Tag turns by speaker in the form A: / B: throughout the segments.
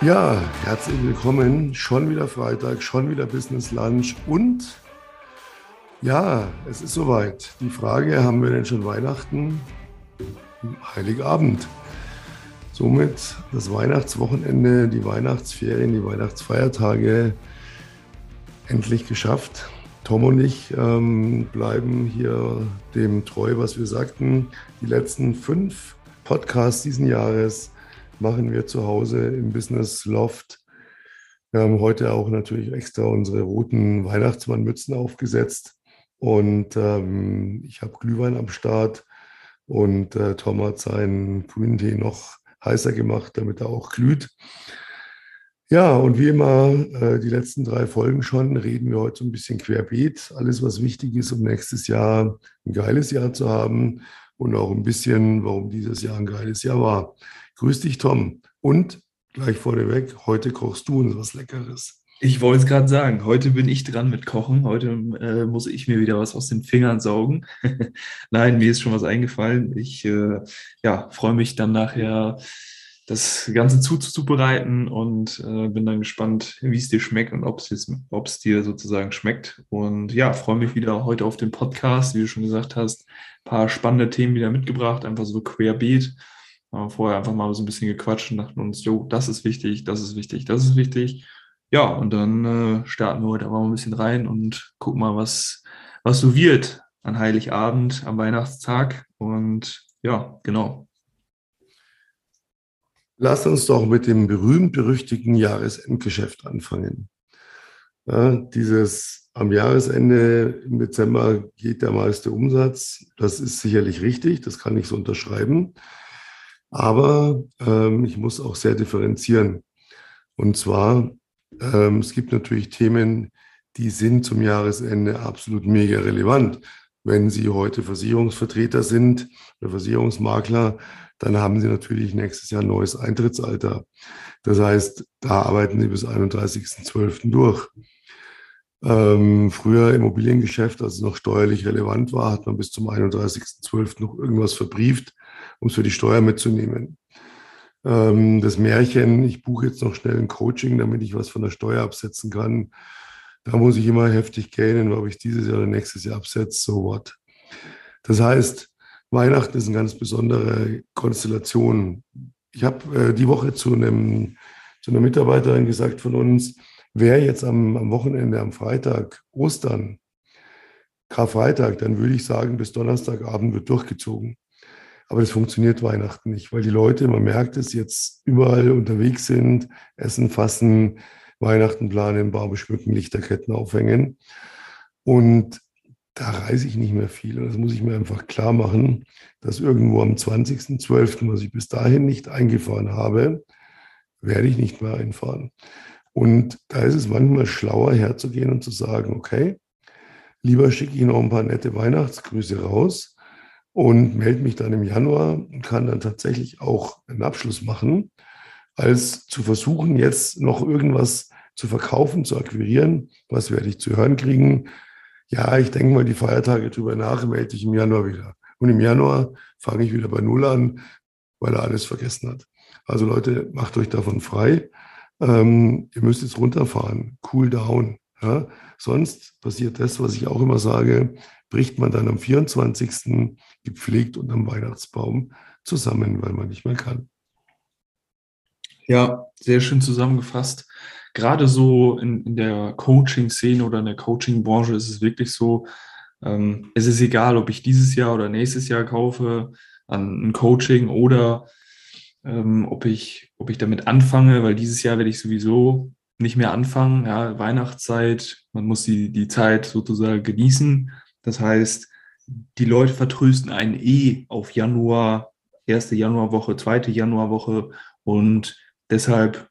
A: Ja, herzlich willkommen. Schon wieder Freitag, schon wieder Business Lunch und ja, es ist soweit. Die Frage, haben wir denn schon Weihnachten? Heiligabend. Somit das Weihnachtswochenende, die Weihnachtsferien, die Weihnachtsfeiertage endlich geschafft. Tom und ich ähm, bleiben hier dem treu, was wir sagten. Die letzten fünf Podcasts diesen Jahres machen wir zu Hause im Business Loft. Wir haben heute auch natürlich extra unsere roten Weihnachtsmannmützen aufgesetzt und ähm, ich habe Glühwein am Start und äh, Tom hat seinen grünen Tee noch heißer gemacht, damit er auch glüht. Ja, und wie immer, äh, die letzten drei Folgen schon, reden wir heute so ein bisschen querbeet. Alles, was wichtig ist, um nächstes Jahr ein geiles Jahr zu haben und auch ein bisschen, warum dieses Jahr ein geiles Jahr war. Grüß dich, Tom. Und gleich vorneweg, heute kochst du uns was Leckeres.
B: Ich wollte es gerade sagen, heute bin ich dran mit Kochen. Heute äh, muss ich mir wieder was aus den Fingern saugen. Nein, mir ist schon was eingefallen. Ich äh, ja, freue mich dann nachher, das Ganze zuzubereiten und äh, bin dann gespannt, wie es dir schmeckt und ob es dir sozusagen schmeckt. Und ja, freue mich wieder heute auf den Podcast, wie du schon gesagt hast. Ein paar spannende Themen wieder mitgebracht, einfach so querbeet haben vorher einfach mal so ein bisschen gequatscht und dachten uns, jo, das ist wichtig, das ist wichtig, das ist wichtig. Ja, und dann äh, starten wir heute aber mal ein bisschen rein und gucken mal, was, was so wird an Heiligabend, am Weihnachtstag. Und ja, genau.
A: Lass uns doch mit dem berühmt-berüchtigten Jahresendgeschäft anfangen. Ja, dieses am Jahresende im Dezember geht der meiste Umsatz. Das ist sicherlich richtig, das kann ich so unterschreiben. Aber ähm, ich muss auch sehr differenzieren. Und zwar, ähm, es gibt natürlich Themen, die sind zum Jahresende absolut mega relevant. Wenn Sie heute Versicherungsvertreter sind oder Versicherungsmakler, dann haben Sie natürlich nächstes Jahr ein neues Eintrittsalter. Das heißt, da arbeiten Sie bis 31.12. durch. Ähm, früher Immobiliengeschäft, als es noch steuerlich relevant war, hat man bis zum 31.12. noch irgendwas verbrieft um es für die Steuer mitzunehmen. Ähm, das Märchen, ich buche jetzt noch schnell ein Coaching, damit ich was von der Steuer absetzen kann. Da muss ich immer heftig gähnen, ob ich dieses Jahr oder nächstes Jahr absetze, so what. Das heißt, Weihnachten ist eine ganz besondere Konstellation. Ich habe äh, die Woche zu, einem, zu einer Mitarbeiterin gesagt von uns, wer jetzt am, am Wochenende, am Freitag, Ostern, Karfreitag, dann würde ich sagen, bis Donnerstagabend wird durchgezogen. Aber das funktioniert Weihnachten nicht, weil die Leute, man merkt es, jetzt überall unterwegs sind, essen, fassen, Weihnachten planen, Baum schmücken, Lichterketten aufhängen. Und da reise ich nicht mehr viel. Und das muss ich mir einfach klar machen, dass irgendwo am 20.12., was ich bis dahin nicht eingefahren habe, werde ich nicht mehr einfahren. Und da ist es manchmal schlauer herzugehen und zu sagen, okay, lieber schicke ich noch ein paar nette Weihnachtsgrüße raus, und melde mich dann im Januar und kann dann tatsächlich auch einen Abschluss machen, als zu versuchen, jetzt noch irgendwas zu verkaufen, zu akquirieren. Was werde ich zu hören kriegen? Ja, ich denke mal die Feiertage drüber nach, melde ich im Januar wieder. Und im Januar fange ich wieder bei Null an, weil er alles vergessen hat. Also Leute, macht euch davon frei. Ähm, ihr müsst jetzt runterfahren, cool down. Ja? Sonst passiert das, was ich auch immer sage, bricht man dann am 24. gepflegt unterm Weihnachtsbaum zusammen, weil man nicht mehr kann.
B: Ja, sehr schön zusammengefasst. Gerade so in, in der Coaching-Szene oder in der Coaching-Branche ist es wirklich so, ähm, es ist egal, ob ich dieses Jahr oder nächstes Jahr kaufe an ein Coaching oder ähm, ob, ich, ob ich damit anfange, weil dieses Jahr werde ich sowieso nicht mehr anfangen. Ja, Weihnachtszeit, man muss die, die Zeit sozusagen genießen. Das heißt, die Leute vertrösten einen eh auf Januar, erste Januarwoche, zweite Januarwoche und deshalb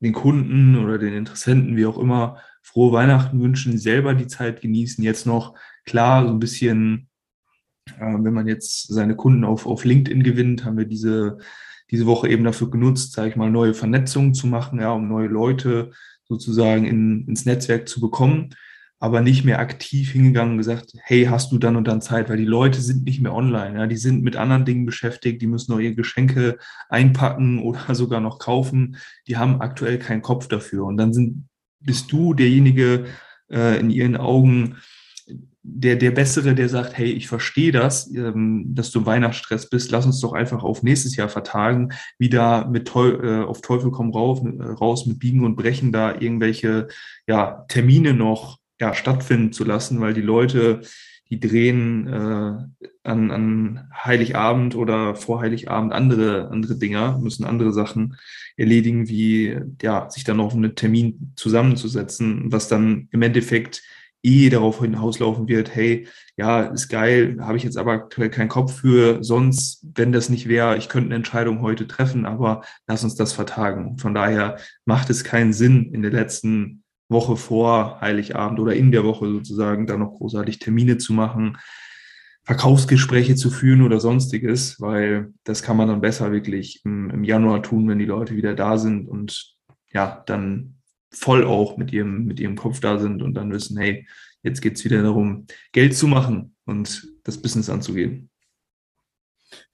B: den Kunden oder den Interessenten, wie auch immer, frohe Weihnachten wünschen, selber die Zeit genießen. Jetzt noch klar, so ein bisschen, äh, wenn man jetzt seine Kunden auf, auf LinkedIn gewinnt, haben wir diese, diese Woche eben dafür genutzt, sage ich mal, neue Vernetzungen zu machen, ja, um neue Leute sozusagen in, ins Netzwerk zu bekommen. aber nicht mehr aktiv hingegangen und gesagt, hey, hast du dann und dann Zeit, weil die Leute sind nicht mehr online, ja, die sind mit anderen Dingen beschäftigt, die müssen noch ihre Geschenke einpacken oder sogar noch kaufen, die haben aktuell keinen Kopf dafür. Und dann sind, bist du derjenige äh, in ihren Augen, der, der Bessere, der sagt, hey, ich verstehe das, ähm, dass du im Weihnachtsstress bist, lass uns doch einfach auf nächstes Jahr vertagen, wieder mit Teu äh, auf Teufel komm raus, äh, raus mit Biegen und Brechen da irgendwelche ja, Termine noch ja, stattfinden zu lassen, weil die Leute, die drehen äh, an, an Heiligabend oder vor Heiligabend andere, andere Dinger, müssen andere Sachen erledigen, wie ja, sich dann auf einen Termin zusammenzusetzen, was dann im Endeffekt eh darauf hinauslaufen wird, hey, ja, ist geil, habe ich jetzt aber aktuell keinen Kopf für, sonst, wenn das nicht wäre, ich könnte eine Entscheidung heute treffen, aber lass uns das vertagen. Von daher macht es keinen Sinn, in der letzten Woche vor Heiligabend oder in der Woche sozusagen da noch großartig Termine zu machen, Verkaufsgespräche zu führen oder sonstiges, weil das kann man dann besser wirklich im, im Januar tun, wenn die Leute wieder da sind und ja, dann voll auch mit ihrem, mit ihrem Kopf da sind und dann wissen, hey, jetzt geht es wieder darum, Geld zu machen und das Business anzugehen.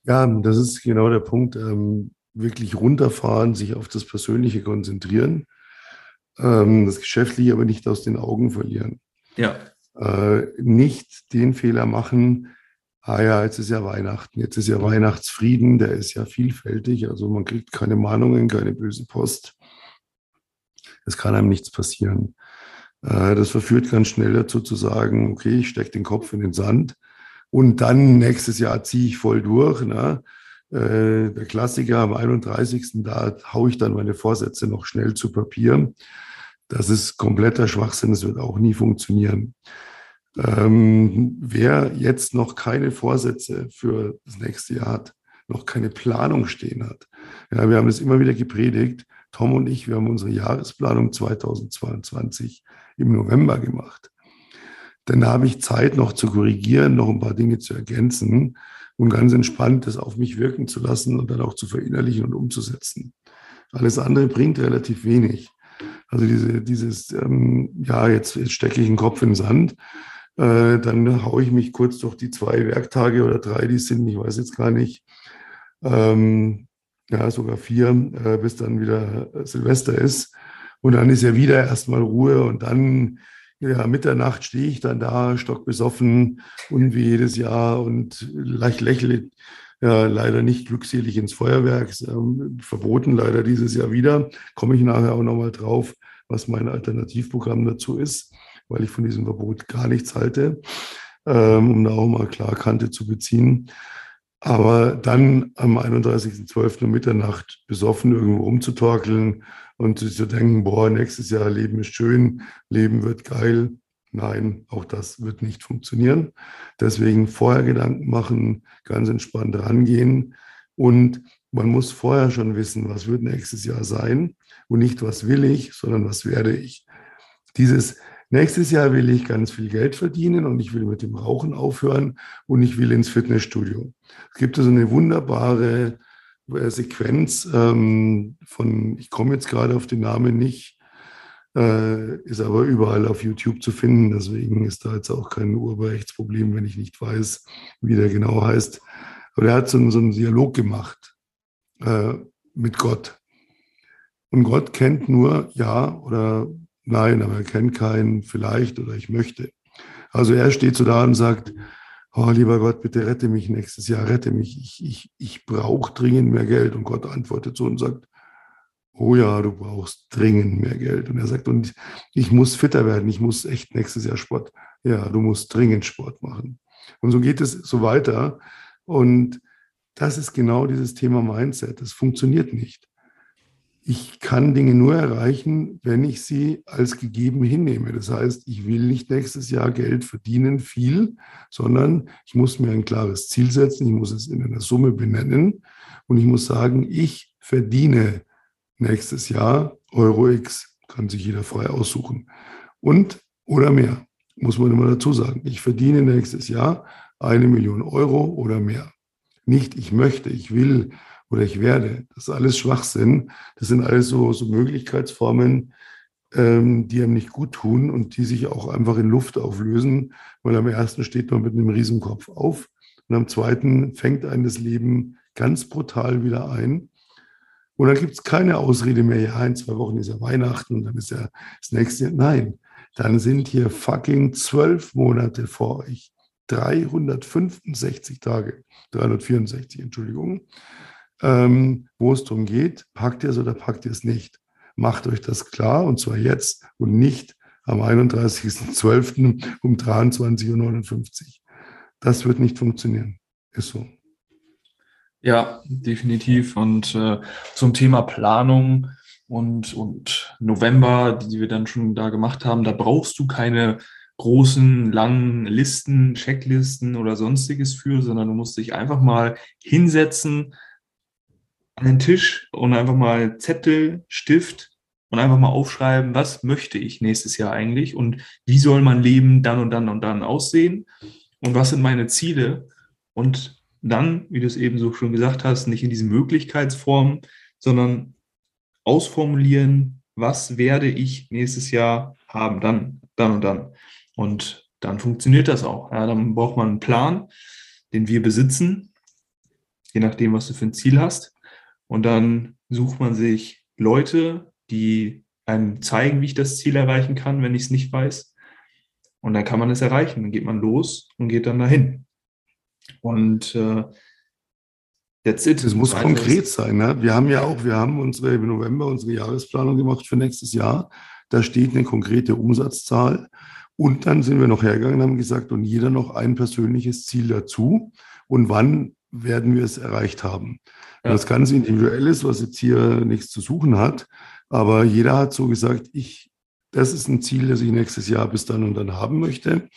A: Ja, das ist genau der Punkt. Ähm, wirklich runterfahren, sich auf das Persönliche konzentrieren ähm, das Geschäftliche aber nicht aus den Augen verlieren.
B: Ja.
A: Äh, nicht den Fehler machen, ah ja, jetzt ist ja Weihnachten, jetzt ist ja Weihnachtsfrieden, der ist ja vielfältig, also man kriegt keine Mahnungen, keine böse Post. Es kann einem nichts passieren. Äh, das verführt ganz schnell dazu zu sagen, okay, ich stecke den Kopf in den Sand und dann nächstes Jahr ziehe ich voll durch. Ne? Äh, der Klassiker am 31. Da haue ich dann meine Vorsätze noch schnell zu Papier. Das ist kompletter Schwachsinn, das wird auch nie funktionieren. Ähm, wer jetzt noch keine Vorsätze für das nächste Jahr hat, noch keine Planung stehen hat, ja, wir haben es immer wieder gepredigt, Tom und ich, wir haben unsere Jahresplanung 2022 im November gemacht. Dann habe ich Zeit noch zu korrigieren, noch ein paar Dinge zu ergänzen und ganz entspannt das auf mich wirken zu lassen und dann auch zu verinnerlichen und umzusetzen. Alles andere bringt relativ wenig. Also diese, dieses, ähm, ja, jetzt, jetzt stecke ich den Kopf in den Sand, äh, dann haue ich mich kurz durch die zwei Werktage oder drei, die es sind, ich weiß jetzt gar nicht, ähm, ja, sogar vier, äh, bis dann wieder Silvester ist. Und dann ist ja wieder erstmal Ruhe und dann ja, Mitternacht stehe ich dann da, stockbesoffen und wie jedes Jahr und leicht lächle ja, leider nicht glückselig ins Feuerwerk, ähm, verboten leider dieses Jahr wieder. Komme ich nachher auch nochmal drauf, was mein Alternativprogramm dazu ist, weil ich von diesem Verbot gar nichts halte, ähm, um da auch mal klar Kante zu beziehen. Aber dann am 31.12. um Mitternacht besoffen irgendwo umzutorkeln und sich zu denken, boah, nächstes Jahr Leben ist schön, Leben wird geil. Nein, auch das wird nicht funktionieren. Deswegen vorher Gedanken machen, ganz entspannt rangehen. Und man muss vorher schon wissen, was wird nächstes Jahr sein und nicht, was will ich, sondern was werde ich. Dieses Nächstes Jahr will ich ganz viel Geld verdienen und ich will mit dem Rauchen aufhören und ich will ins Fitnessstudio. Es gibt also eine wunderbare äh, Sequenz ähm, von, ich komme jetzt gerade auf den Namen nicht, äh, ist aber überall auf YouTube zu finden. Deswegen ist da jetzt auch kein Urheberrechtsproblem, wenn ich nicht weiß, wie der genau heißt. Aber er hat so, so einen Dialog gemacht äh, mit Gott. Und Gott kennt nur Ja oder Nein, aber er kennt keinen vielleicht oder ich möchte. Also er steht so da und sagt, oh lieber Gott, bitte rette mich nächstes Jahr, rette mich. Ich, ich, ich brauche dringend mehr Geld. Und Gott antwortet so und sagt, oh ja, du brauchst dringend mehr Geld. Und er sagt, und ich muss fitter werden, ich muss echt nächstes Jahr Sport. Ja, du musst dringend Sport machen. Und so geht es so weiter. Und das ist genau dieses Thema Mindset. Das funktioniert nicht ich kann Dinge nur erreichen, wenn ich sie als gegeben hinnehme. Das heißt, ich will nicht nächstes Jahr Geld verdienen, viel, sondern ich muss mir ein klares Ziel setzen, ich muss es in einer Summe benennen und ich muss sagen, ich verdiene nächstes Jahr Euro X, kann sich jeder frei aussuchen. Und oder mehr, muss man immer dazu sagen. Ich verdiene nächstes Jahr eine Million Euro oder mehr. Nicht ich möchte, ich will oder ich werde. Das ist alles Schwachsinn. Das sind alles so, so Möglichkeitsformen, ähm, die einem nicht gut tun und die sich auch einfach in Luft auflösen, weil am ersten steht man mit einem Riesenkopf auf und am zweiten fängt ein das Leben ganz brutal wieder ein. Und dann gibt es keine Ausrede mehr, ja, in zwei Wochen ist ja Weihnachten und dann ist ja das nächste Jahr. Nein, dann sind hier fucking zwölf Monate vor euch. 365 Tage, 364, Entschuldigung, ähm, wo es darum geht, packt ihr es oder packt ihr es nicht. Macht euch das klar und zwar jetzt und nicht am 31.12. um 23.59 Uhr. Das wird nicht funktionieren. Ist so.
B: Ja, definitiv. Und äh, zum Thema Planung und, und November, die wir dann schon da gemacht haben, da brauchst du keine großen, langen Listen, Checklisten oder sonstiges für, sondern du musst dich einfach mal hinsetzen an den Tisch und einfach mal Zettel, Stift und einfach mal aufschreiben, was möchte ich nächstes Jahr eigentlich und wie soll mein Leben dann und dann und dann aussehen und was sind meine Ziele und dann, wie du es eben so schon gesagt hast, nicht in diesen Möglichkeitsformen, sondern ausformulieren, was werde ich nächstes Jahr haben, dann, dann und dann. Und dann funktioniert das auch. Ja, dann braucht man einen Plan, den wir besitzen, je nachdem, was du für ein Ziel hast. Und dann sucht man sich Leute, die einem zeigen, wie ich das Ziel erreichen kann, wenn ich es nicht weiß. Und dann kann man es erreichen. Dann geht man los und geht dann dahin. Und äh,
A: that's it. Es muss konkret sein. Ne? Wir haben ja auch, wir haben unsere im November unsere Jahresplanung gemacht für nächstes Jahr. Da steht eine konkrete Umsatzzahl. Und dann sind wir noch hergegangen und haben gesagt, und jeder noch ein persönliches Ziel dazu. Und wann werden wir es erreicht haben? Ja. Das ganz individuell ist, was jetzt hier nichts zu suchen hat. Aber jeder hat so gesagt, ich, das ist ein Ziel, das ich nächstes Jahr bis dann und dann haben möchte.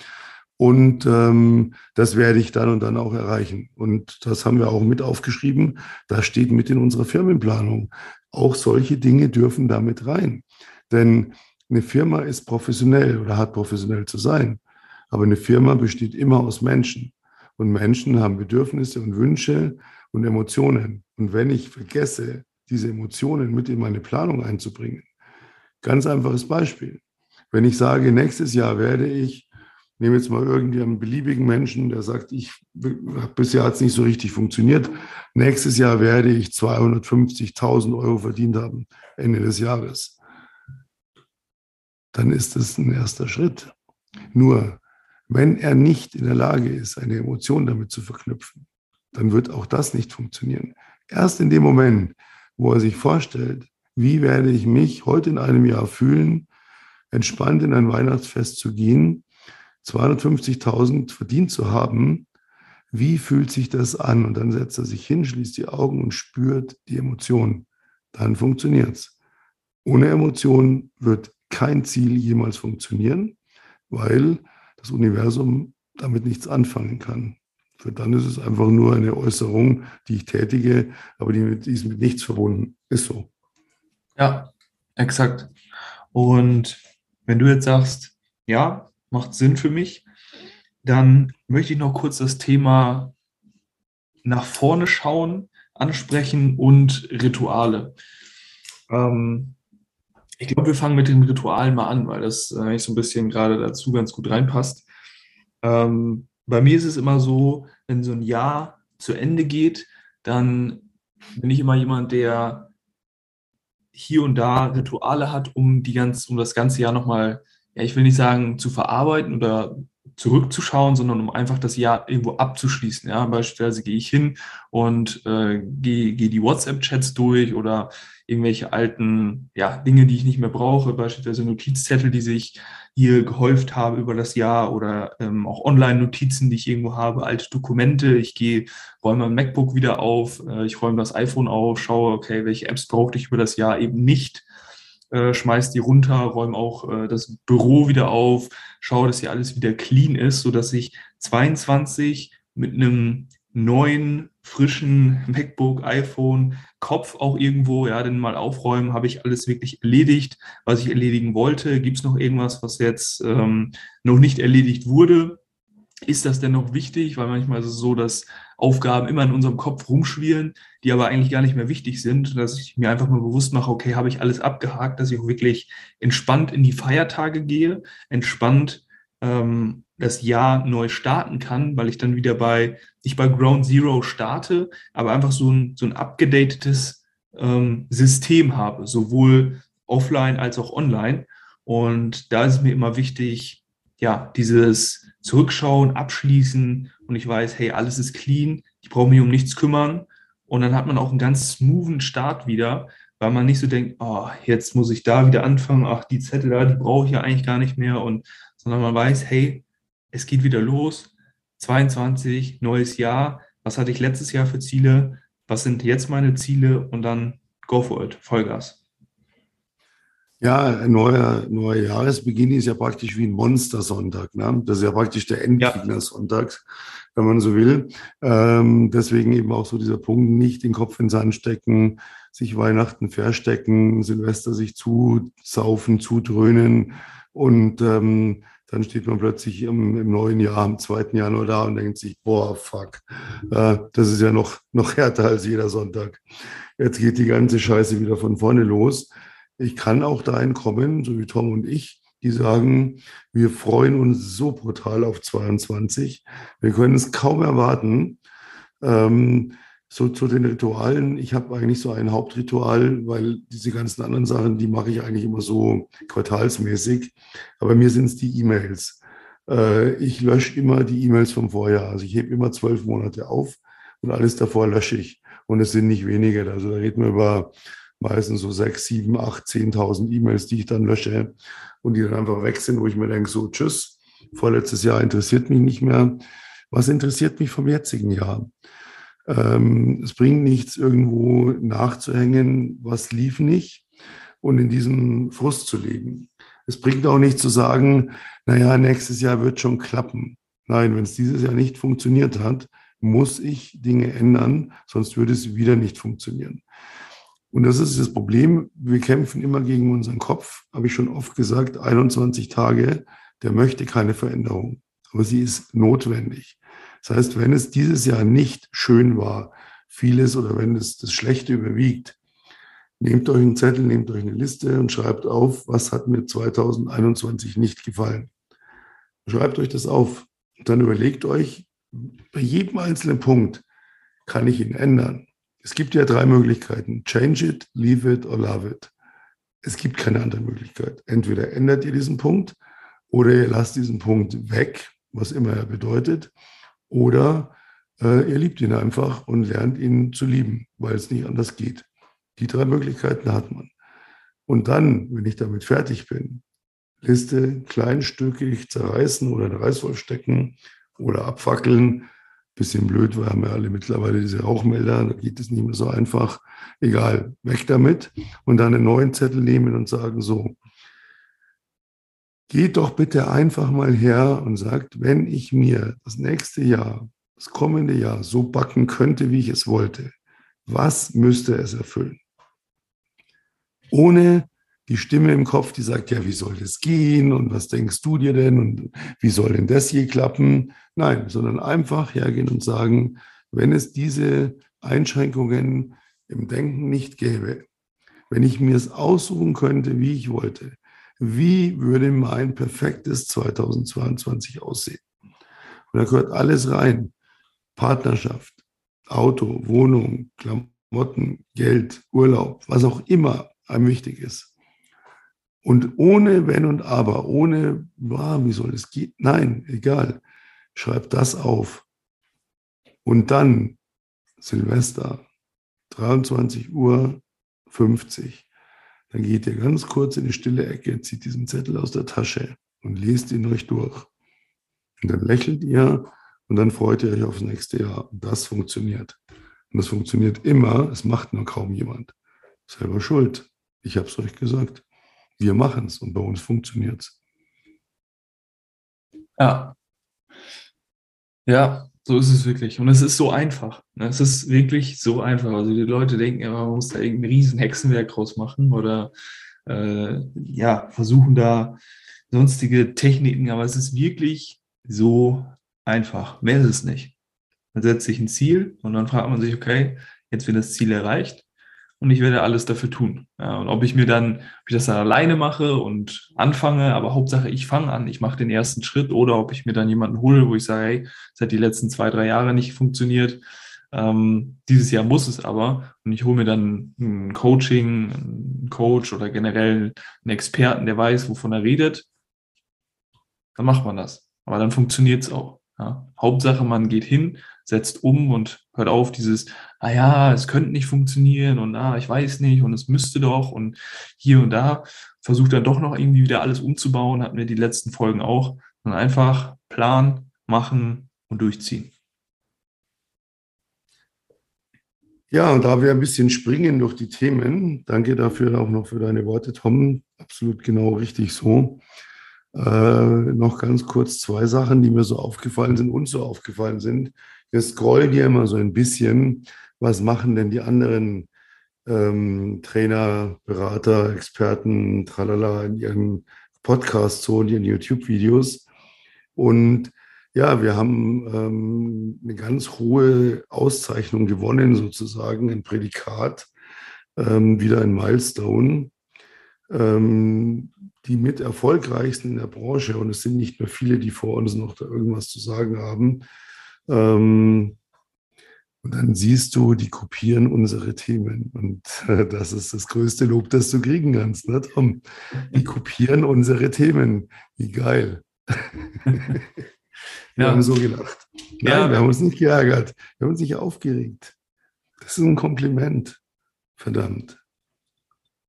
A: Und ähm, das werde ich dann und dann auch erreichen. Und das haben wir auch mit aufgeschrieben. Das steht mit in unserer Firmenplanung. Auch solche Dinge dürfen damit rein. Denn eine Firma ist professionell oder hat professionell zu sein. Aber eine Firma besteht immer aus Menschen. Und Menschen haben Bedürfnisse und Wünsche und Emotionen. Und wenn ich vergesse, diese Emotionen mit in meine Planung einzubringen, ganz einfaches Beispiel. Wenn ich sage, nächstes Jahr werde ich, nehme jetzt mal irgendwie einen beliebigen Menschen, der sagt, ich bisher hat es nicht so richtig funktioniert. Nächstes Jahr werde ich 250.000 Euro verdient haben, Ende des Jahres dann ist es ein erster Schritt. Nur, wenn er nicht in der Lage ist, eine Emotion damit zu verknüpfen, dann wird auch das nicht funktionieren. Erst in dem Moment, wo er sich vorstellt, wie werde ich mich heute in einem Jahr fühlen, entspannt in ein Weihnachtsfest zu gehen, 250.000 verdient zu haben, wie fühlt sich das an? Und dann setzt er sich hin, schließt die Augen und spürt die Emotion. Dann funktioniert es. Ohne Emotion wird kein Ziel jemals funktionieren, weil das Universum damit nichts anfangen kann. Für dann ist es einfach nur eine Äußerung, die ich tätige, aber die, mit, die ist mit nichts verbunden. Ist so.
B: Ja, exakt. Und wenn du jetzt sagst, ja, macht Sinn für mich, dann möchte ich noch kurz das Thema nach vorne schauen, ansprechen und Rituale. Ähm, ich glaube, wir fangen mit den Ritualen mal an, weil das äh, eigentlich so ein bisschen gerade dazu ganz gut reinpasst. Ähm, bei mir ist es immer so, wenn so ein Jahr zu Ende geht, dann bin ich immer jemand, der hier und da Rituale hat, um die ganz, um das ganze Jahr nochmal, ja, ich will nicht sagen zu verarbeiten oder zurückzuschauen, sondern um einfach das Jahr irgendwo abzuschließen. Ja, beispielsweise gehe ich hin und äh, gehe, gehe die WhatsApp-Chats durch oder irgendwelche alten ja, Dinge, die ich nicht mehr brauche, beispielsweise Notizzettel, die sich hier gehäuft haben über das Jahr oder ähm, auch Online-Notizen, die ich irgendwo habe, alte Dokumente. Ich gehe, räume mein MacBook wieder auf, äh, ich räume das iPhone auf, schaue, okay, welche Apps brauchte ich über das Jahr eben nicht, äh, schmeiß die runter, räume auch äh, das Büro wieder auf, schaue, dass hier alles wieder clean ist, sodass ich 22 mit einem neuen, frischen MacBook, iPhone, Kopf auch irgendwo, ja, denn mal aufräumen, habe ich alles wirklich erledigt, was ich erledigen wollte. Gibt es noch irgendwas, was jetzt ähm, noch nicht erledigt wurde? Ist das denn noch wichtig? Weil manchmal ist es so, dass Aufgaben immer in unserem Kopf rumschwirren, die aber eigentlich gar nicht mehr wichtig sind, dass ich mir einfach mal bewusst mache, okay, habe ich alles abgehakt, dass ich auch wirklich entspannt in die Feiertage gehe, entspannt ähm, das Jahr neu starten kann, weil ich dann wieder bei, nicht bei Ground Zero starte, aber einfach so ein, so ein abgedatetes ähm, System habe, sowohl offline als auch online. Und da ist es mir immer wichtig, ja, dieses Zurückschauen, Abschließen und ich weiß, hey, alles ist clean, ich brauche mich um nichts kümmern. Und dann hat man auch einen ganz smoothen Start wieder, weil man nicht so denkt, oh, jetzt muss ich da wieder anfangen, ach, die Zettel da, die brauche ich ja eigentlich gar nicht mehr. Und sondern man weiß, hey, es geht wieder los, 22, neues Jahr, was hatte ich letztes Jahr für Ziele, was sind jetzt meine Ziele und dann go for it, Vollgas.
A: Ja, ein neuer, neuer Jahresbeginn ist ja praktisch wie ein Monstersonntag. Ne? Das ist ja praktisch der Endgegner-Sonntag, wenn man so will. Ähm, deswegen eben auch so dieser Punkt, nicht den Kopf ins Sand stecken, sich Weihnachten verstecken, Silvester sich zusaufen, zudröhnen und ähm, dann steht man plötzlich im, im, neuen Jahr, am 2. Januar da und denkt sich, boah, fuck, äh, das ist ja noch, noch härter als jeder Sonntag. Jetzt geht die ganze Scheiße wieder von vorne los. Ich kann auch dahin kommen, so wie Tom und ich, die sagen, wir freuen uns so brutal auf 22. Wir können es kaum erwarten. Ähm, so zu den Ritualen. Ich habe eigentlich so ein Hauptritual, weil diese ganzen anderen Sachen, die mache ich eigentlich immer so quartalsmäßig. Aber mir sind es die E-Mails. Äh, ich lösche immer die E-Mails vom Vorjahr. Also ich hebe immer zwölf Monate auf und alles davor lösche ich. Und es sind nicht wenige. Also da reden wir über meistens so sechs, sieben, acht, zehntausend E-Mails, die ich dann lösche und die dann einfach weg sind, wo ich mir denke, so tschüss, vorletztes Jahr interessiert mich nicht mehr. Was interessiert mich vom jetzigen Jahr? Ähm, es bringt nichts, irgendwo nachzuhängen, was lief nicht und in diesem Frust zu leben. Es bringt auch nicht zu sagen, naja, nächstes Jahr wird schon klappen. Nein, wenn es dieses Jahr nicht funktioniert hat, muss ich Dinge ändern, sonst würde es wieder nicht funktionieren. Und das ist das Problem. Wir kämpfen immer gegen unseren Kopf, habe ich schon oft gesagt, 21 Tage, der möchte keine Veränderung, aber sie ist notwendig. Das heißt, wenn es dieses Jahr nicht schön war, vieles oder wenn es das Schlechte überwiegt, nehmt euch einen Zettel, nehmt euch eine Liste und schreibt auf, was hat mir 2021 nicht gefallen. Schreibt euch das auf. Und dann überlegt euch, bei jedem einzelnen Punkt kann ich ihn ändern. Es gibt ja drei Möglichkeiten. Change it, leave it or love it. Es gibt keine andere Möglichkeit. Entweder ändert ihr diesen Punkt oder ihr lasst diesen Punkt weg, was immer er bedeutet. Oder äh, ihr liebt ihn einfach und lernt ihn zu lieben, weil es nicht anders geht. Die drei Möglichkeiten hat man. Und dann, wenn ich damit fertig bin, Liste kleinstückig zerreißen oder in Reißwolf stecken oder abfackeln. Bisschen blöd, weil haben wir alle mittlerweile diese Rauchmelder, da geht es nicht mehr so einfach. Egal, weg damit und dann einen neuen Zettel nehmen und sagen so, geht doch bitte einfach mal her und sagt, wenn ich mir das nächste Jahr, das kommende Jahr so backen könnte, wie ich es wollte, was müsste es erfüllen? Ohne die Stimme im Kopf, die sagt, ja, wie soll das gehen und was denkst du dir denn und wie soll denn das je klappen? Nein, sondern einfach hergehen und sagen, wenn es diese Einschränkungen im Denken nicht gäbe, wenn ich mir es aussuchen könnte, wie ich wollte, wie würde mein perfektes 2022 aussehen? Und da gehört alles rein. Partnerschaft, Auto, Wohnung, Klamotten, Geld, Urlaub, was auch immer einem wichtig ist. Und ohne Wenn und Aber, ohne, ah, wie soll es gehen? Nein, egal. Schreib das auf. Und dann, Silvester, 23 Uhr 50. Dann geht ihr ganz kurz in die stille Ecke, zieht diesen Zettel aus der Tasche und lest ihn euch durch. Und dann lächelt ihr und dann freut ihr euch aufs nächste Jahr. Das funktioniert. Und das funktioniert immer, es macht nur kaum jemand. Selber schuld. Ich habe es euch gesagt. Wir machen es und bei uns funktioniert es.
B: Ja. Ja, so ist es wirklich. Und es ist so einfach. Ne? Es ist wirklich so einfach. Also die Leute denken immer, man muss da irgendein riesen Hexenwerk draus machen oder äh, ja, versuchen da sonstige Techniken, aber es ist wirklich so einfach. Mehr ist es nicht. Man setzt sich ein Ziel und dann fragt man sich, okay, jetzt wird das Ziel erreicht und ich werde alles dafür tun. Ja, und ob ich mir dann, ob ich das dann alleine mache und anfange, aber Hauptsache ich fange an, ich mache den ersten Schritt oder ob ich mir dann jemanden hole, wo ich sage, hey, es hat die letzten zwei, drei Jahre nicht funktioniert. Ähm, dieses Jahr muss es aber und ich hole mir dann ein Coaching, einen Coach oder generell einen Experten, der weiß, wovon er redet, dann macht man das. Aber dann funktioniert es auch. Ja. Hauptsache, man geht hin, setzt um und hört auf dieses, ah ja, es könnte nicht funktionieren und ah, ich weiß nicht und es müsste doch und hier und da. Versucht dann doch noch irgendwie wieder alles umzubauen, hatten wir die letzten Folgen auch. Und einfach planen, machen und durchziehen.
A: Ja, und da wir ein bisschen springen durch die Themen, danke dafür auch noch für deine Worte, Tom. Absolut genau richtig so. Äh, noch ganz kurz zwei Sachen, die mir so aufgefallen sind und so aufgefallen sind. Wir scrollen hier immer so ein bisschen, was machen denn die anderen ähm, Trainer, Berater, Experten, tralala in ihren Podcasts, so in ihren YouTube-Videos. Und ja, wir haben ähm, eine ganz hohe Auszeichnung gewonnen, sozusagen, ein Prädikat, ähm, wieder ein Milestone. Ähm, die mit erfolgreichsten in der Branche, und es sind nicht mehr viele, die vor uns noch da irgendwas zu sagen haben. Ähm, und dann siehst du, die kopieren unsere Themen. Und äh, das ist das größte Lob, das du kriegen kannst, ne, Tom? Die kopieren unsere Themen. Wie geil. wir ja. haben so gelacht. Nein, ja. wir haben uns nicht geärgert. Wir haben uns nicht aufgeregt. Das ist ein Kompliment. Verdammt.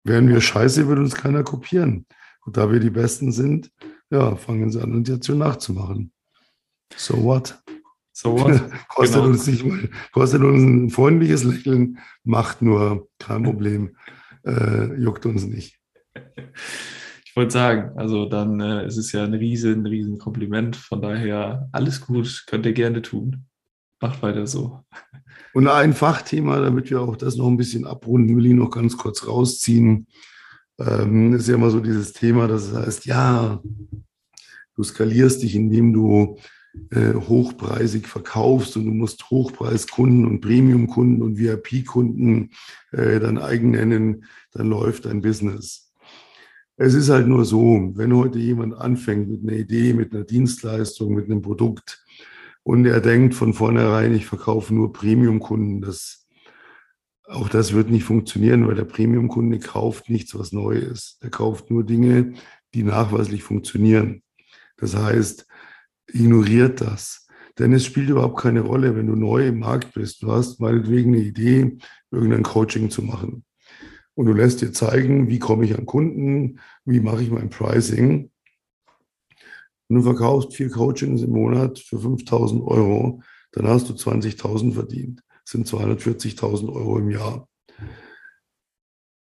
A: Wären wir scheiße, würde uns keiner kopieren. Und da wir die Besten sind, ja, fangen sie an, uns jetzt schon nachzumachen. So what? So what? kostet, genau. uns nicht mal, kostet uns ein freundliches Lächeln, macht nur, kein Problem, äh, juckt uns nicht.
B: Ich wollte sagen, also dann äh, ist es ja ein riesen, riesen Kompliment. Von daher alles gut, könnt ihr gerne tun. Macht weiter so.
A: Und ein Fachthema, damit wir auch das noch ein bisschen abrunden, will ich noch ganz kurz rausziehen ähm, ist ja immer so dieses Thema, das heißt, ja, du skalierst dich, indem du äh, hochpreisig verkaufst und du musst Hochpreiskunden und Premiumkunden und VIP-Kunden äh, dann eigen nennen, dann läuft dein Business. Es ist halt nur so, wenn heute jemand anfängt mit einer Idee, mit einer Dienstleistung, mit einem Produkt und er denkt von vornherein, ich verkaufe nur Premiumkunden, das auch das wird nicht funktionieren, weil der Premium-Kunde kauft nichts, was neu ist. Der kauft nur Dinge, die nachweislich funktionieren. Das heißt, ignoriert das. Denn es spielt überhaupt keine Rolle, wenn du neu im Markt bist. Du hast meinetwegen eine Idee, irgendein Coaching zu machen. Und du lässt dir zeigen, wie komme ich an Kunden, wie mache ich mein Pricing. Und du verkaufst vier Coachings im Monat für 5000 Euro, dann hast du 20.000 verdient sind 240.000 Euro im Jahr.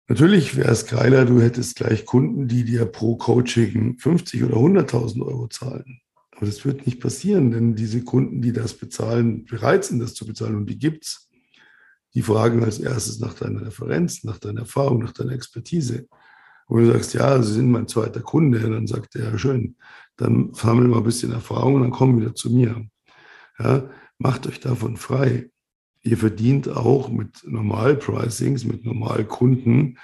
A: Natürlich wäre es geiler, du hättest gleich Kunden, die dir pro Coaching 50 oder 100.000 Euro zahlen. Aber das wird nicht passieren, denn diese Kunden, die das bezahlen, bereit sind, das zu bezahlen, und die gibt es, die fragen als erstes nach deiner Referenz, nach deiner Erfahrung, nach deiner Expertise. Und wenn du sagst, ja, Sie sind mein zweiter Kunde, dann sagt er, ja, schön, dann sammeln wir ein bisschen Erfahrung und dann kommen wieder zu mir. Ja, macht euch davon frei. Ihr verdient auch mit Normal-Pricings, mit Normalkunden.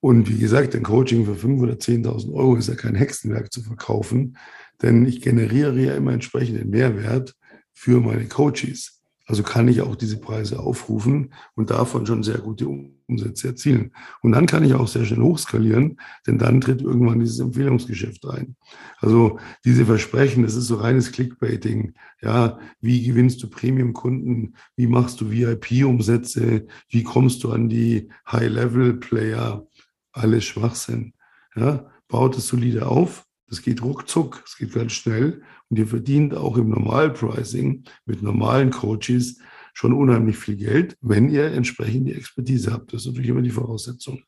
A: Und wie gesagt, ein Coaching für 5.000 oder 10.000 Euro ist ja kein Hexenwerk zu verkaufen, denn ich generiere ja immer entsprechenden Mehrwert für meine Coaches. Also kann ich auch diese Preise aufrufen und davon schon sehr gute Umsätze erzielen. Und dann kann ich auch sehr schnell hochskalieren, denn dann tritt irgendwann dieses Empfehlungsgeschäft ein. Also diese Versprechen, das ist so reines Clickbaiting. Ja, wie gewinnst du Premium-Kunden? Wie machst du VIP-Umsätze? Wie kommst du an die High-Level-Player? Alles Schwachsinn. Ja, baut es solide auf. Das geht ruckzuck, es geht ganz schnell und ihr verdient auch im Normalpricing mit normalen Coaches schon unheimlich viel Geld, wenn ihr entsprechend die Expertise habt. Das ist natürlich immer die Voraussetzung.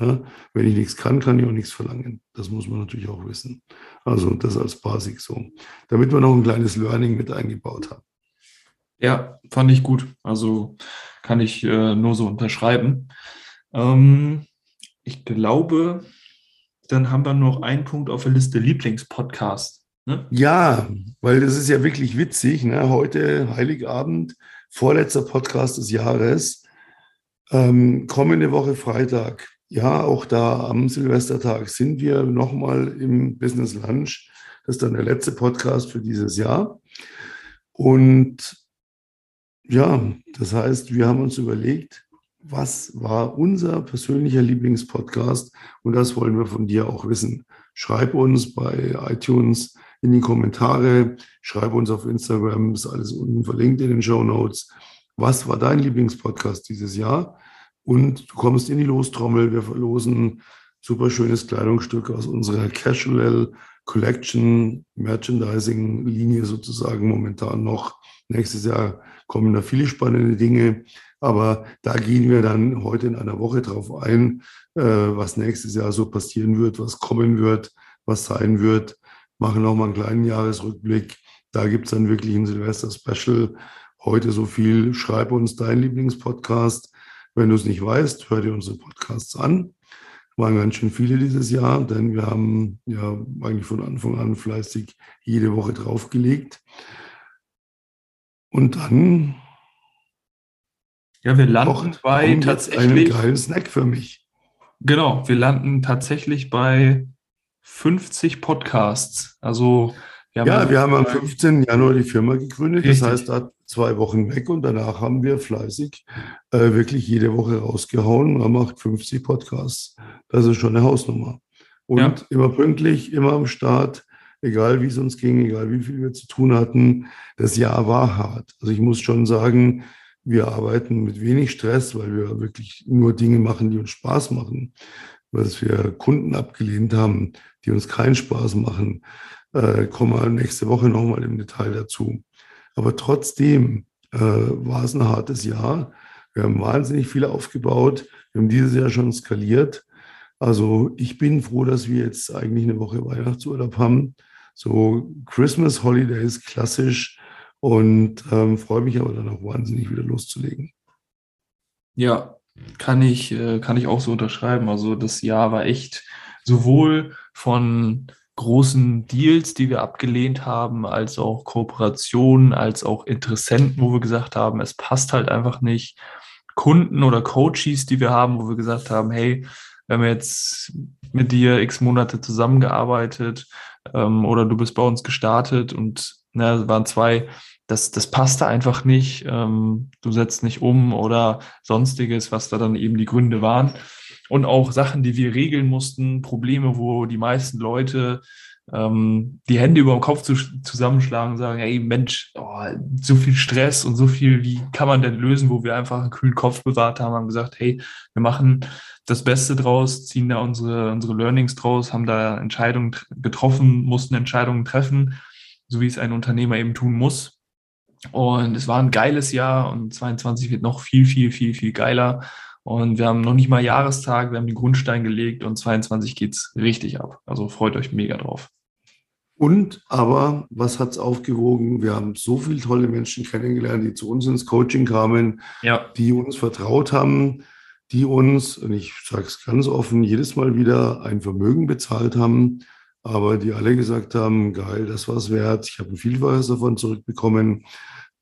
A: Ja, wenn ich nichts kann, kann ich auch nichts verlangen. Das muss man natürlich auch wissen. Also das als Basic so. Damit wir noch ein kleines Learning mit eingebaut haben.
B: Ja, fand ich gut. Also kann ich äh, nur so unterschreiben. Ähm, ich glaube, dann haben wir noch einen Punkt auf der Liste Lieblingspodcast.
A: Ne? Ja, weil das ist ja wirklich witzig. Ne? Heute Heiligabend, vorletzter Podcast des Jahres, ähm, kommende Woche Freitag. Ja, auch da am Silvestertag sind wir nochmal im Business Lunch. Das ist dann der letzte Podcast für dieses Jahr. Und ja, das heißt, wir haben uns überlegt, was war unser persönlicher Lieblingspodcast? Und das wollen wir von dir auch wissen. Schreib uns bei iTunes in die Kommentare, schreib uns auf Instagram, ist alles unten verlinkt in den Show Notes. Was war dein Lieblingspodcast dieses Jahr? Und du kommst in die Lostrommel. Wir verlosen super schönes Kleidungsstück aus unserer Casual Collection Merchandising Linie sozusagen momentan noch. Nächstes Jahr kommen da viele spannende Dinge. Aber da gehen wir dann heute in einer Woche drauf ein, äh, was nächstes Jahr so passieren wird, was kommen wird, was sein wird. Machen noch mal einen kleinen Jahresrückblick. Da gibt es dann wirklich ein Silvester-Special. Heute so viel. Schreib uns deinen Lieblingspodcast. Wenn du es nicht weißt, hör dir unsere Podcasts an. Waren ganz schön viele dieses Jahr, denn wir haben ja eigentlich von Anfang an fleißig jede Woche draufgelegt. Und dann
B: ja, wir landen bei tatsächlich
A: einen geilen Snack für mich.
B: Genau, wir landen tatsächlich bei 50 Podcasts. Also
A: wir ja, wir haben am 15. Januar die Firma gegründet. Richtig. Das heißt, da zwei Wochen weg und danach haben wir fleißig äh, wirklich jede Woche rausgehauen. Man macht 50 Podcasts. Das ist schon eine Hausnummer. Und ja. immer pünktlich, immer am Start, egal wie es uns ging, egal wie viel wir zu tun hatten. Das Jahr war hart. Also ich muss schon sagen, wir arbeiten mit wenig Stress, weil wir wirklich nur Dinge machen, die uns Spaß machen. Was wir Kunden abgelehnt haben, die uns keinen Spaß machen, äh, kommen wir nächste Woche nochmal im Detail dazu. Aber trotzdem äh, war es ein hartes Jahr. Wir haben wahnsinnig viel aufgebaut. Wir haben dieses Jahr schon skaliert. Also ich bin froh, dass wir jetzt eigentlich eine Woche Weihnachtsurlaub haben. So Christmas Holidays klassisch und ähm, freue mich aber dann auch wahnsinnig wieder loszulegen.
B: Ja, kann ich, äh, kann ich auch so unterschreiben. Also das Jahr war echt sowohl von großen Deals, die wir abgelehnt haben, als auch Kooperationen, als auch Interessenten, wo wir gesagt haben, es passt halt einfach nicht. Kunden oder Coaches, die wir haben, wo wir gesagt haben, hey, wir haben jetzt mit dir x Monate zusammengearbeitet ähm, oder du bist bei uns gestartet und ne, waren zwei das, das passte einfach nicht, ähm, du setzt nicht um oder sonstiges, was da dann eben die Gründe waren. Und auch Sachen, die wir regeln mussten, Probleme, wo die meisten Leute ähm, die Hände über dem Kopf zu, zusammenschlagen und sagen, hey Mensch, oh, so viel Stress und so viel, wie kann man denn lösen, wo wir einfach einen kühlen Kopf bewahrt haben, haben gesagt, hey, wir machen das Beste draus, ziehen da unsere, unsere Learnings draus, haben da Entscheidungen getroffen, mussten Entscheidungen treffen, so wie es ein Unternehmer eben tun muss. Und es war ein geiles Jahr und 22 wird noch viel, viel, viel, viel geiler. Und wir haben noch nicht mal Jahrestag, wir haben den Grundstein gelegt und 22 geht's richtig ab. Also freut euch mega drauf.
A: Und aber, was hat's aufgewogen? Wir haben so viele tolle Menschen kennengelernt, die zu uns ins Coaching kamen, ja. die uns vertraut haben, die uns, und ich sage es ganz offen, jedes Mal wieder ein Vermögen bezahlt haben, aber die alle gesagt haben, geil, das war's wert, ich habe ein Vielfaches davon zurückbekommen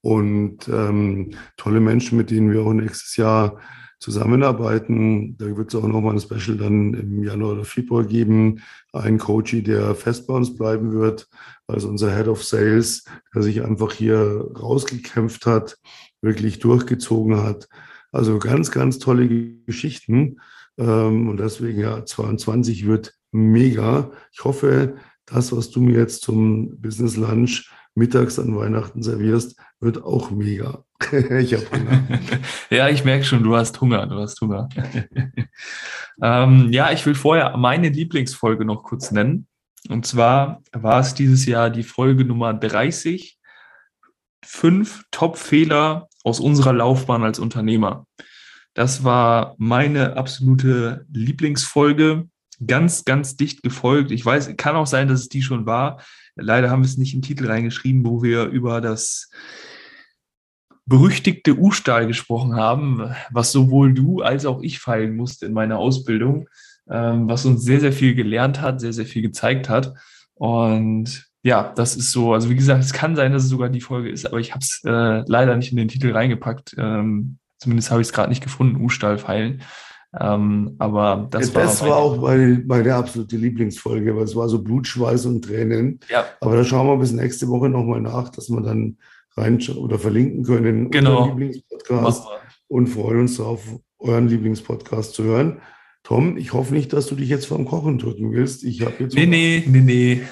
A: und ähm, tolle Menschen, mit denen wir auch nächstes Jahr zusammenarbeiten. Da wird es auch nochmal ein Special dann im Januar oder Februar geben. Ein Coach, der fest bei uns bleiben wird, also unser Head of Sales, der sich einfach hier rausgekämpft hat, wirklich durchgezogen hat. Also ganz, ganz tolle Geschichten. Ähm, und deswegen ja, 22 wird mega. Ich hoffe, das, was du mir jetzt zum Business Lunch mittags an Weihnachten servierst, wird auch mega.
B: ich habe Hunger. ja, ich merke schon, du hast Hunger, du hast Hunger. ähm, ja, ich will vorher meine Lieblingsfolge noch kurz nennen. Und zwar war es dieses Jahr die Folge Nummer 30. Fünf Top-Fehler aus unserer Laufbahn als Unternehmer. Das war meine absolute Lieblingsfolge ganz, ganz dicht gefolgt. Ich weiß, kann auch sein, dass es die schon war. Leider haben wir es nicht im Titel reingeschrieben, wo wir über das berüchtigte U-Stahl gesprochen haben, was sowohl du als auch ich feilen musste in meiner Ausbildung, ähm, was uns sehr, sehr viel gelernt hat, sehr, sehr viel gezeigt hat. Und ja, das ist so. Also wie gesagt, es kann sein, dass es sogar die Folge ist, aber ich habe es äh, leider nicht in den Titel reingepackt. Ähm, zumindest habe ich es gerade nicht gefunden, U-Stall feilen. Ähm, aber das,
A: ja, das war, war auch meine, meine absolute Lieblingsfolge, weil es war so Blut, Schweiß und Tränen.
B: Ja.
A: Aber da schauen wir bis nächste Woche nochmal nach, dass wir dann rein oder verlinken können
B: genau.
A: Lieblingspodcast und freuen uns darauf, euren Lieblingspodcast zu hören. Tom, ich hoffe nicht, dass du dich jetzt vom Kochen drücken willst. Ich habe jetzt.
B: Nee, nee, nee, nee.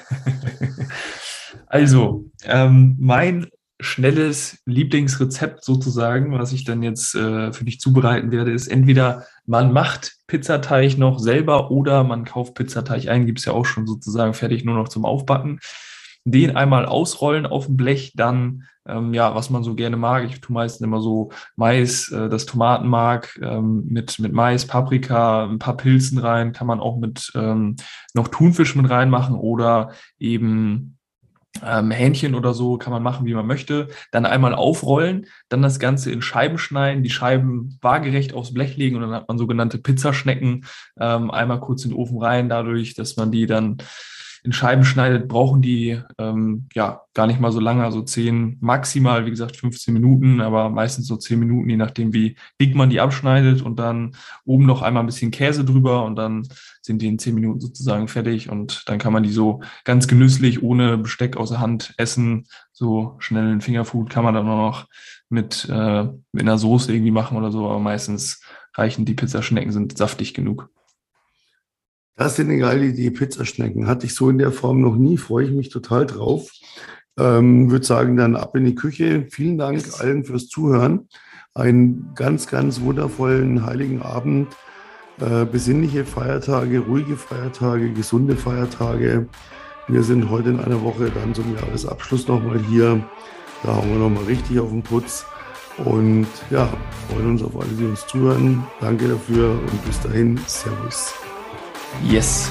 B: also, ähm, mein schnelles Lieblingsrezept sozusagen, was ich dann jetzt äh, für dich zubereiten werde, ist entweder man macht Pizzateig noch selber oder man kauft Pizzateig ein, gibt es ja auch schon sozusagen fertig nur noch zum Aufbacken. Den einmal ausrollen auf dem Blech, dann ähm, ja, was man so gerne mag. Ich tue meistens immer so Mais, äh, das Tomatenmark ähm, mit, mit Mais, Paprika, ein paar Pilzen rein, kann man auch mit ähm, noch Thunfisch mit reinmachen oder eben ähm, Hähnchen oder so kann man machen, wie man möchte. Dann einmal aufrollen, dann das Ganze in Scheiben schneiden, die Scheiben waagerecht aufs Blech legen und dann hat man sogenannte Pizzaschnecken. Ähm, einmal kurz in den Ofen rein, dadurch, dass man die dann in Scheiben schneidet, brauchen die ähm, ja gar nicht mal so lange, also 10, maximal, wie gesagt, 15 Minuten, aber meistens so 10 Minuten, je nachdem, wie dick man die abschneidet und dann oben noch einmal ein bisschen Käse drüber und dann sind die in 10 Minuten sozusagen fertig und dann kann man die so ganz genüsslich ohne Besteck aus der Hand essen. So schnell ein Fingerfood kann man dann auch noch mit, äh, mit einer Soße irgendwie machen oder so, aber meistens reichen die Pizzaschnecken, sind saftig genug.
A: Das ist eine geile Idee, Pizzaschnecken. Hatte ich so in der Form noch nie, freue ich mich total drauf. Ähm, würde sagen, dann ab in die Küche. Vielen Dank allen fürs Zuhören. Einen ganz, ganz wundervollen heiligen Abend. Äh, besinnliche Feiertage, ruhige Feiertage, gesunde Feiertage. Wir sind heute in einer Woche dann zum Jahresabschluss nochmal hier. Da haben wir nochmal richtig auf den Putz. Und ja, freuen uns auf alle, die uns zuhören. Danke dafür und bis dahin. Servus.
B: yes.